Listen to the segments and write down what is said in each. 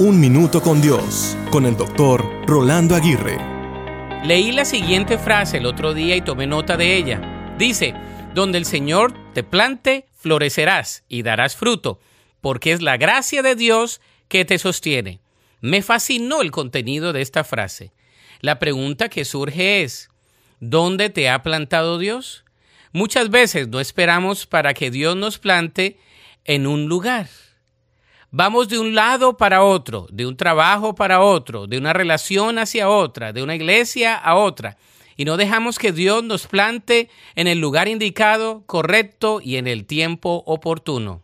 Un Minuto con Dios, con el doctor Rolando Aguirre. Leí la siguiente frase el otro día y tomé nota de ella. Dice, donde el Señor te plante, florecerás y darás fruto, porque es la gracia de Dios que te sostiene. Me fascinó el contenido de esta frase. La pregunta que surge es, ¿dónde te ha plantado Dios? Muchas veces no esperamos para que Dios nos plante en un lugar. Vamos de un lado para otro, de un trabajo para otro, de una relación hacia otra, de una iglesia a otra, y no dejamos que Dios nos plante en el lugar indicado, correcto y en el tiempo oportuno.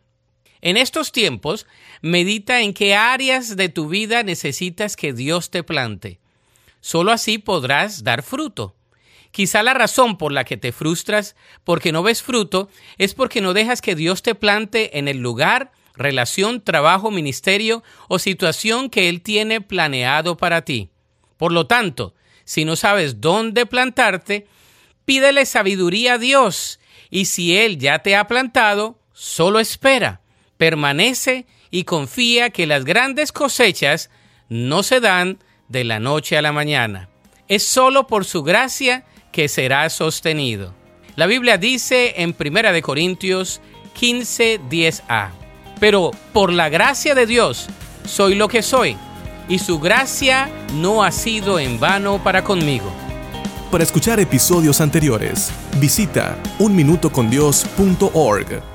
En estos tiempos, medita en qué áreas de tu vida necesitas que Dios te plante. Solo así podrás dar fruto. Quizá la razón por la que te frustras porque no ves fruto es porque no dejas que Dios te plante en el lugar relación, trabajo, ministerio o situación que Él tiene planeado para ti. Por lo tanto, si no sabes dónde plantarte, pídele sabiduría a Dios y si Él ya te ha plantado, solo espera, permanece y confía que las grandes cosechas no se dan de la noche a la mañana. Es solo por su gracia que será sostenido. La Biblia dice en 1 Corintios 15, 10a pero por la gracia de Dios soy lo que soy, y su gracia no ha sido en vano para conmigo. Para escuchar episodios anteriores, visita unminutocondios.org.